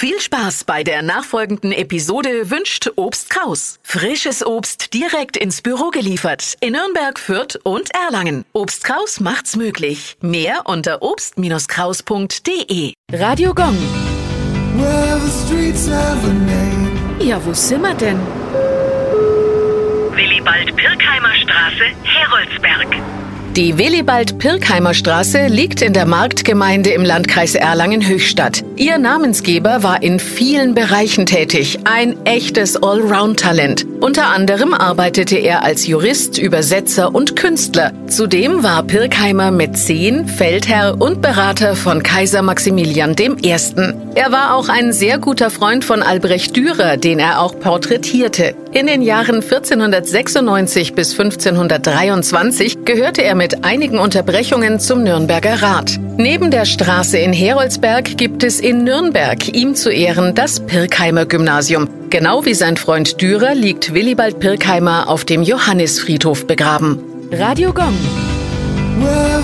Viel Spaß bei der nachfolgenden Episode wünscht Obst Kraus. Frisches Obst direkt ins Büro geliefert in Nürnberg, Fürth und Erlangen. Obst Kraus macht's möglich. Mehr unter obst-kraus.de. Radio Gong. Well. Ja, wo sind wir denn? Die Willibald-Pirkheimer Straße liegt in der Marktgemeinde im Landkreis Erlangen-Höchstadt. Ihr Namensgeber war in vielen Bereichen tätig, ein echtes Allround-Talent. Unter anderem arbeitete er als Jurist, Übersetzer und Künstler. Zudem war Pirkheimer Mäzen, Feldherr und Berater von Kaiser Maximilian I. Er war auch ein sehr guter Freund von Albrecht Dürer, den er auch porträtierte. In den Jahren 1496 bis 1523 gehörte er mit einigen Unterbrechungen zum Nürnberger Rat. Neben der Straße in Heroldsberg gibt es in Nürnberg ihm zu Ehren das Pirkheimer Gymnasium. Genau wie sein Freund Dürer liegt Willibald Pirkheimer auf dem Johannisfriedhof begraben. Radio Gong. Well,